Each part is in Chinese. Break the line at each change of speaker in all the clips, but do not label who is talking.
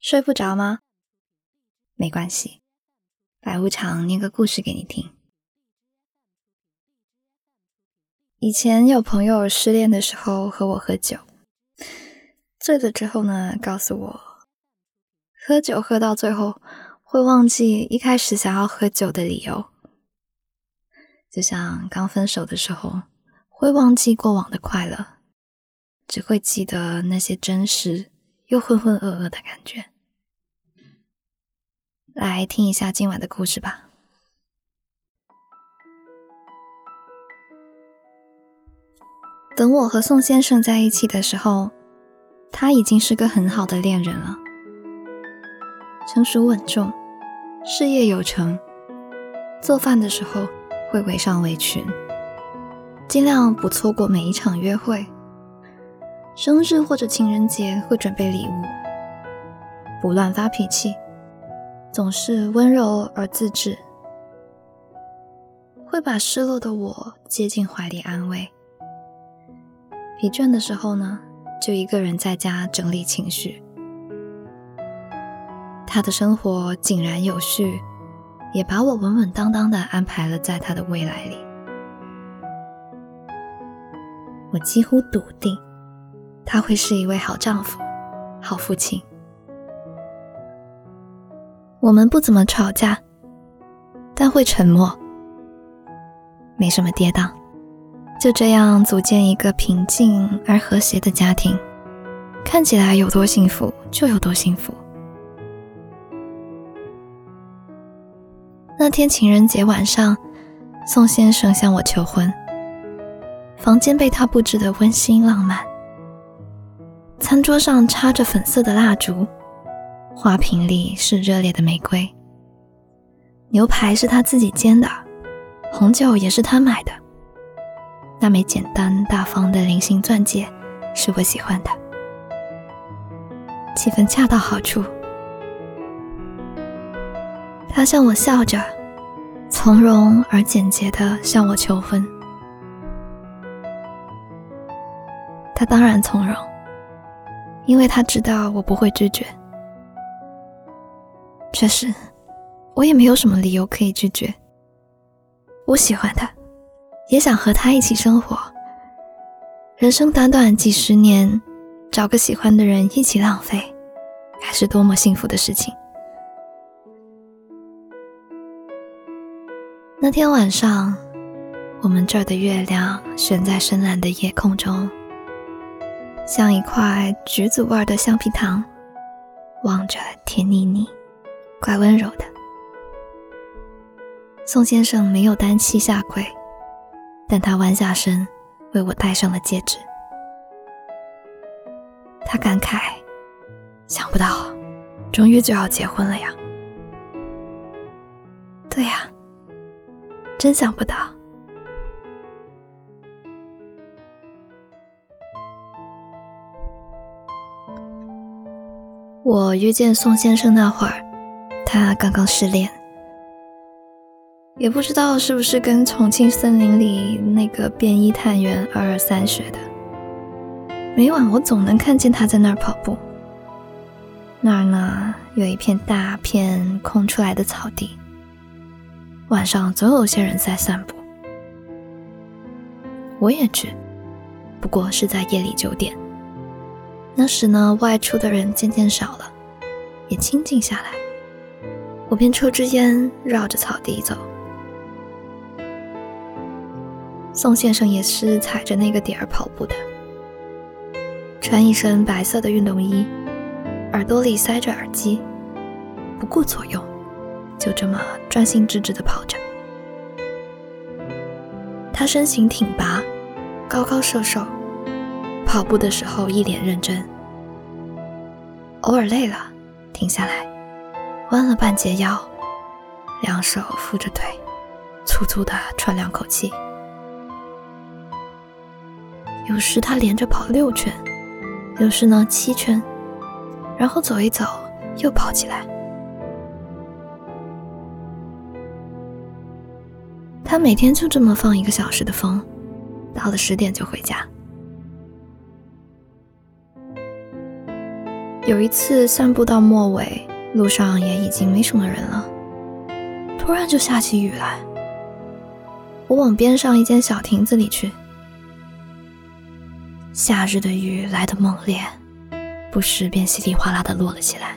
睡不着吗？没关系，白无常念个故事给你听。以前有朋友失恋的时候和我喝酒，醉了之后呢，告诉我，喝酒喝到最后会忘记一开始想要喝酒的理由，就像刚分手的时候会忘记过往的快乐，只会记得那些真实又浑浑噩噩的感觉。来听一下今晚的故事吧。等我和宋先生在一起的时候，他已经是个很好的恋人了，成熟稳重，事业有成，做饭的时候会围上围裙，尽量不错过每一场约会，生日或者情人节会准备礼物，不乱发脾气，总是温柔而自制，会把失落的我接进怀里安慰。疲倦的时候呢，就一个人在家整理情绪。他的生活井然有序，也把我稳稳当当的安排了在他的未来里。我几乎笃定，他会是一位好丈夫、好父亲。我们不怎么吵架，但会沉默，没什么跌宕。就这样组建一个平静而和谐的家庭，看起来有多幸福就有多幸福。那天情人节晚上，宋先生向我求婚，房间被他布置的温馨浪漫，餐桌上插着粉色的蜡烛，花瓶里是热烈的玫瑰，牛排是他自己煎的，红酒也是他买的。那枚简单大方的菱形钻戒是我喜欢的，气氛恰到好处。他向我笑着，从容而简洁地向我求婚。他当然从容，因为他知道我不会拒绝。确实，我也没有什么理由可以拒绝。我喜欢他。也想和他一起生活。人生短短几十年，找个喜欢的人一起浪费，该是多么幸福的事情。那天晚上，我们这儿的月亮悬在深蓝的夜空中，像一块橘子味的橡皮糖，望着甜腻腻，怪温柔的。宋先生没有单膝下跪。但他弯下身，为我戴上了戒指。他感慨：“想不到，终于就要结婚了呀！”对呀，真想不到。我遇见宋先生那会儿，他刚刚失恋。也不知道是不是跟重庆森林里那个便衣探员二二三学的。每晚我总能看见他在那儿跑步。那儿呢有一片大片空出来的草地，晚上总有些人在散步。我也去，不过是在夜里九点。那时呢外出的人渐渐少了，也清静下来。我便抽支烟，绕着草地走。宋先生也是踩着那个点儿跑步的，穿一身白色的运动衣，耳朵里塞着耳机，不顾左右，就这么专心致志地跑着。他身形挺拔，高高瘦瘦，跑步的时候一脸认真，偶尔累了，停下来，弯了半截腰，两手扶着腿，粗粗的喘两口气。有时他连着跑六圈，有时呢七圈，然后走一走又跑起来。他每天就这么放一个小时的风，到了十点就回家。有一次散步到末尾，路上也已经没什么人了，突然就下起雨来。我往边上一间小亭子里去。夏日的雨来得猛烈，不时便稀里哗啦的落了起来。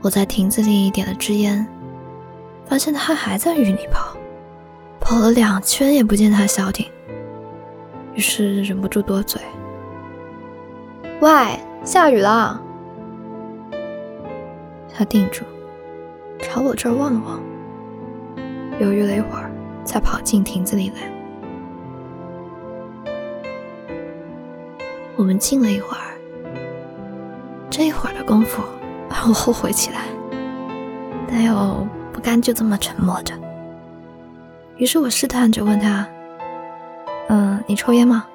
我在亭子里点了支烟，发现他还在雨里跑，跑了两圈也不见他消停，于是忍不住多嘴：“喂，下雨了。”他定住，朝我这儿望了望，犹豫了一会儿，才跑进亭子里来。我们静了一会儿，这一会儿的功夫，让我后悔起来，但又不甘就这么沉默着。于是我试探着问他：“嗯，你抽烟吗？”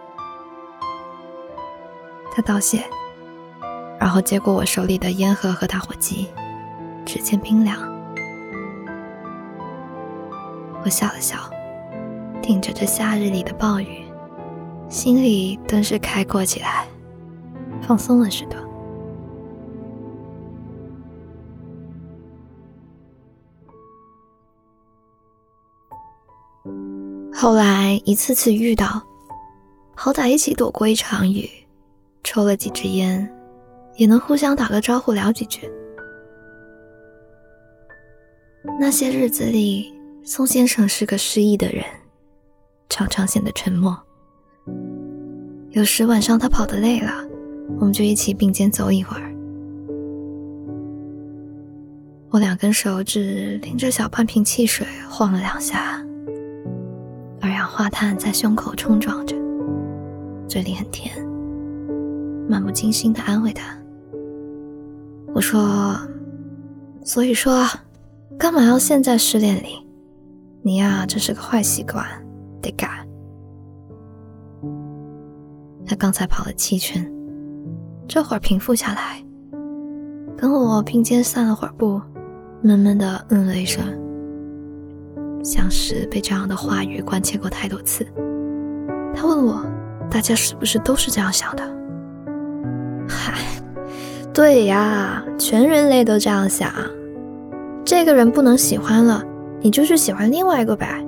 他道谢，然后接过我手里的烟盒和打火机，指尖冰凉。我笑了笑，顶着这夏日里的暴雨。心里顿时开阔起来，放松了似的。后来一次次遇到，好歹一起躲过一场雨，抽了几支烟，也能互相打个招呼，聊几句。那些日子里，宋先生是个失意的人，常常显得沉默。有时晚上他跑得累了，我们就一起并肩走一会儿。我两根手指拎着小半瓶汽水晃了两下，二氧化碳在胸口冲撞着，嘴里很甜，漫不经心地安慰他。我说：“所以说，干嘛要陷在失恋里？你呀，这是个坏习惯，得改。”他刚才跑了七圈，这会儿平复下来，跟我并肩散了会儿步，闷闷的嗯了一声，像是被这样的话语关切过太多次。他问我，大家是不是都是这样想的？嗨，对呀，全人类都这样想。这个人不能喜欢了，你就去喜欢另外一个呗。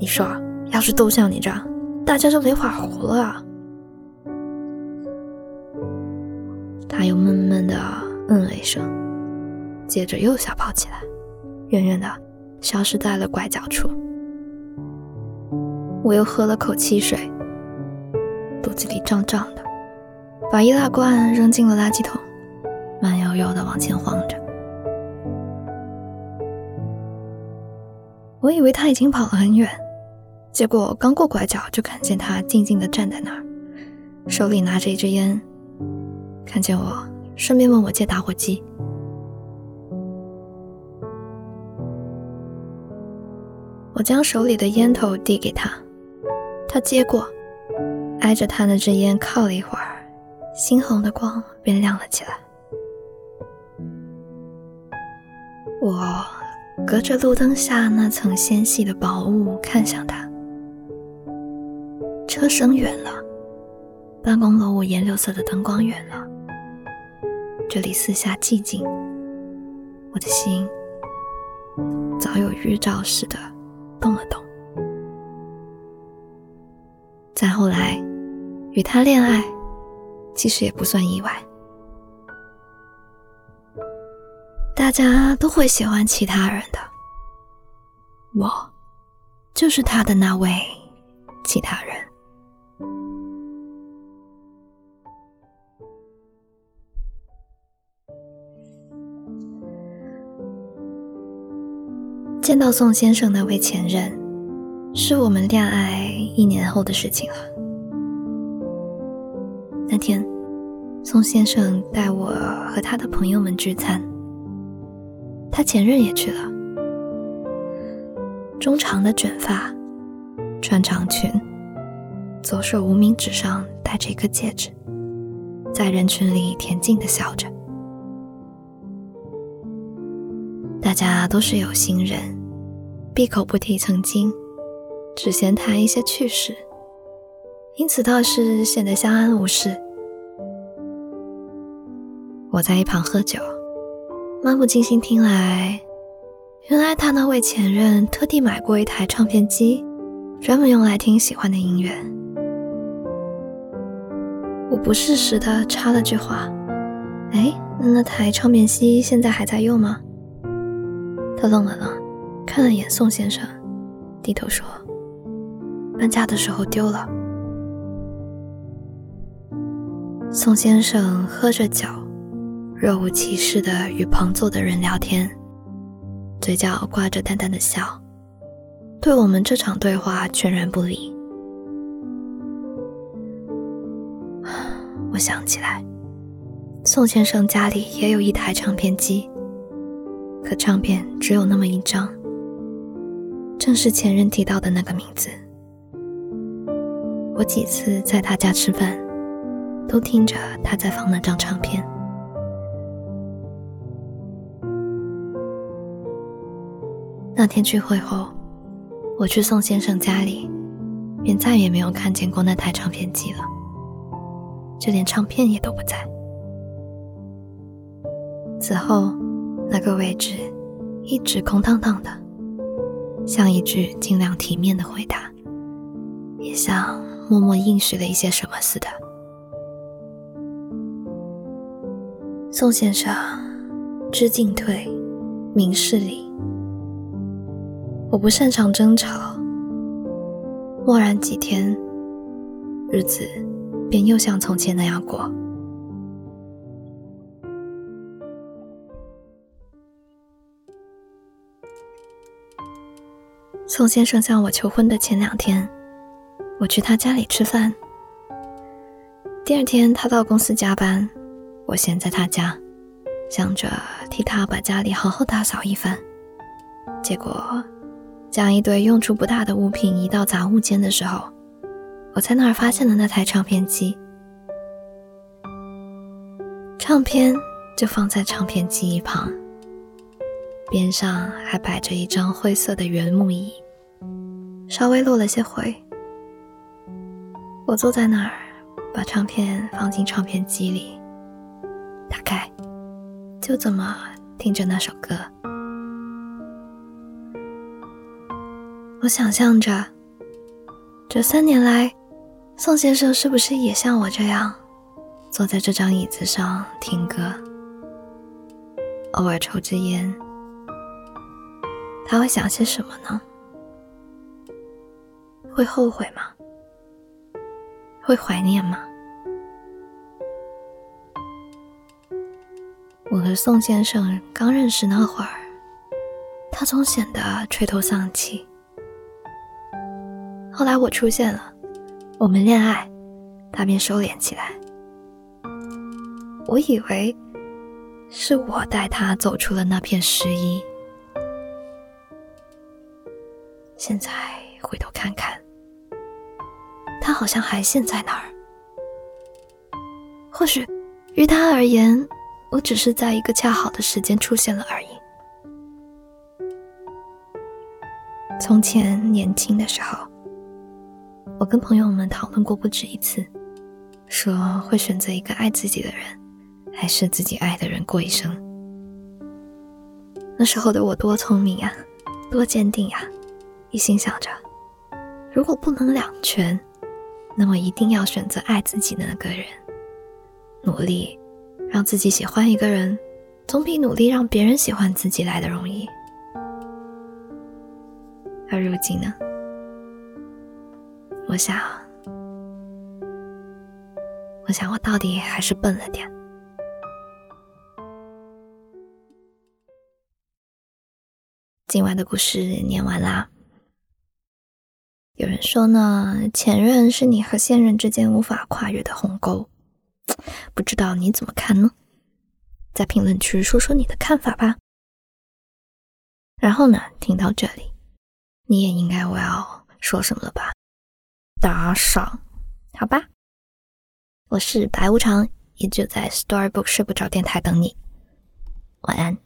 你说，要是都像你这样，大家就没法活了。他又闷闷的嗯了一声，接着又小跑起来，远远的消失在了拐角处。我又喝了口汽水，肚子里胀胀的，把易拉罐扔进了垃圾桶，慢悠悠的往前晃着。我以为他已经跑了很远，结果刚过拐角就看见他静静的站在那儿，手里拿着一支烟。看见我，顺便问我借打火机。我将手里的烟头递给他，他接过，挨着他那支烟靠了一会儿，猩红的光便亮了起来。我隔着路灯下那层纤细的薄雾看向他，车声远了，办公楼五颜六色的灯光远了。这里四下寂静，我的心早有预兆似的动了动。再后来，与他恋爱，其实也不算意外。大家都会喜欢其他人的，我就是他的那位其他人。见到宋先生那位前任，是我们恋爱一年后的事情了。那天，宋先生带我和他的朋友们聚餐，他前任也去了。中长的卷发，穿长裙，左手无名指上戴着一个戒指，在人群里恬静的笑着。大家都是有心人，闭口不提曾经，只闲谈一些趣事，因此倒是显得相安无事。我在一旁喝酒，漫不经心听来，原来他那位前任特地买过一台唱片机，专门用来听喜欢的音乐。我不适时的插了句话：“哎，那那台唱片机现在还在用吗？”他愣了愣，看了眼宋先生，低头说：“搬家的时候丢了。”宋先生喝着酒。若无其事地与旁坐的人聊天，嘴角挂着淡淡的笑，对我们这场对话全然不理。我想起来，宋先生家里也有一台唱片机，可唱片只有那么一张，正是前任提到的那个名字。我几次在他家吃饭，都听着他在放那张唱片。那天聚会后，我去宋先生家里，便再也没有看见过那台唱片机了，就连唱片也都不在。此后，那个位置一直空荡荡的，像一句尽量体面的回答，也像默默应许了一些什么似的。宋先生，知进退，明事理。我不擅长争吵，默然几天，日子便又像从前那样过。宋先生向我求婚的前两天，我去他家里吃饭。第二天他到公司加班，我先在他家，想着替他把家里好好打扫一番，结果。将一堆用处不大的物品移到杂物间的时候，我在那儿发现了那台唱片机。唱片就放在唱片机一旁，边上还摆着一张灰色的原木椅，稍微落了些灰。我坐在那儿，把唱片放进唱片机里，打开就这么听着那首歌。我想象着，这三年来，宋先生是不是也像我这样，坐在这张椅子上听歌，偶尔抽支烟？他会想些什么呢？会后悔吗？会怀念吗？我和宋先生刚认识那会儿，他总显得垂头丧气。后来我出现了，我们恋爱，他便收敛起来。我以为是我带他走出了那片失意，现在回头看看，他好像还陷在那儿。或许，于他而言，我只是在一个恰好的时间出现了而已。从前年轻的时候。我跟朋友们讨论过不止一次，说会选择一个爱自己的人，还是自己爱的人过一生。那时候的我多聪明呀，多坚定呀！一心想着，如果不能两全，那么一定要选择爱自己的那个人，努力让自己喜欢一个人，总比努力让别人喜欢自己来的容易。而如今呢？我想，我想，我到底还是笨了点。今晚的故事念完啦。有人说呢，前任是你和现任之间无法跨越的鸿沟，不知道你怎么看呢？在评论区说说你的看法吧。然后呢，听到这里，你也应该我要说什么了吧？打赏，好吧。我是白无常，依旧在 Storybook 睡不着电台等你。晚安。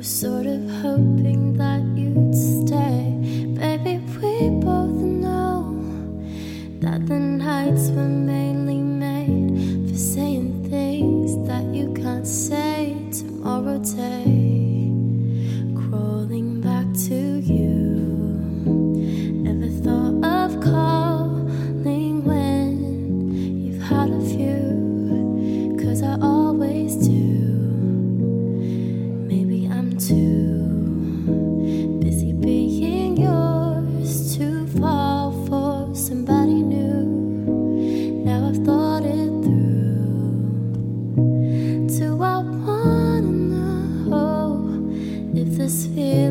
was sort of hoping that
you'd stay. Baby, we both know that the nights were mainly made for saying things that you can't say tomorrow, day. atmosphere